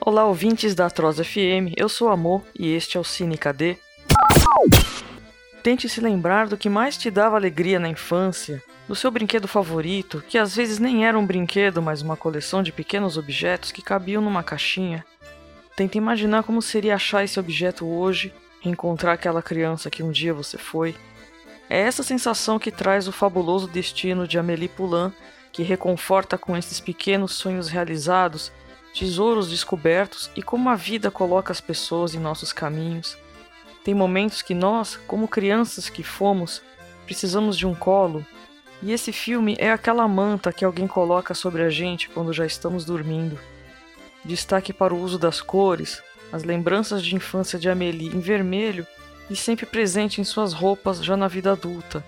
Olá, ouvintes da Atroz FM, eu sou Amor e este é o Cine KD. Tente se lembrar do que mais te dava alegria na infância, do seu brinquedo favorito, que às vezes nem era um brinquedo, mas uma coleção de pequenos objetos que cabiam numa caixinha. Tente imaginar como seria achar esse objeto hoje, reencontrar aquela criança que um dia você foi. É essa sensação que traz o fabuloso destino de Amélie Poulain, que reconforta com esses pequenos sonhos realizados, tesouros descobertos e como a vida coloca as pessoas em nossos caminhos. Tem momentos que nós, como crianças que fomos, precisamos de um colo, e esse filme é aquela manta que alguém coloca sobre a gente quando já estamos dormindo. Destaque para o uso das cores, as lembranças de infância de Amélie em vermelho e sempre presente em suas roupas já na vida adulta,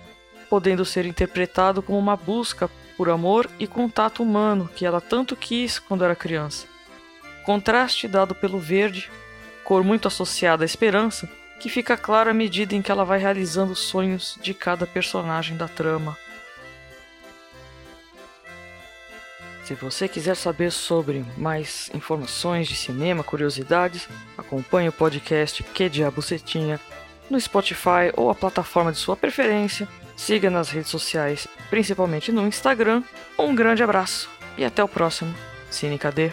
podendo ser interpretado como uma busca por amor e contato humano que ela tanto quis quando era criança. Contraste dado pelo verde, cor muito associada à esperança, que fica claro à medida em que ela vai realizando os sonhos de cada personagem da trama. Se você quiser saber sobre mais informações de cinema, curiosidades, acompanhe o podcast Que Diabo Cetinha no Spotify ou a plataforma de sua preferência. Siga nas redes sociais, principalmente no Instagram. Um grande abraço e até o próximo Cine KD.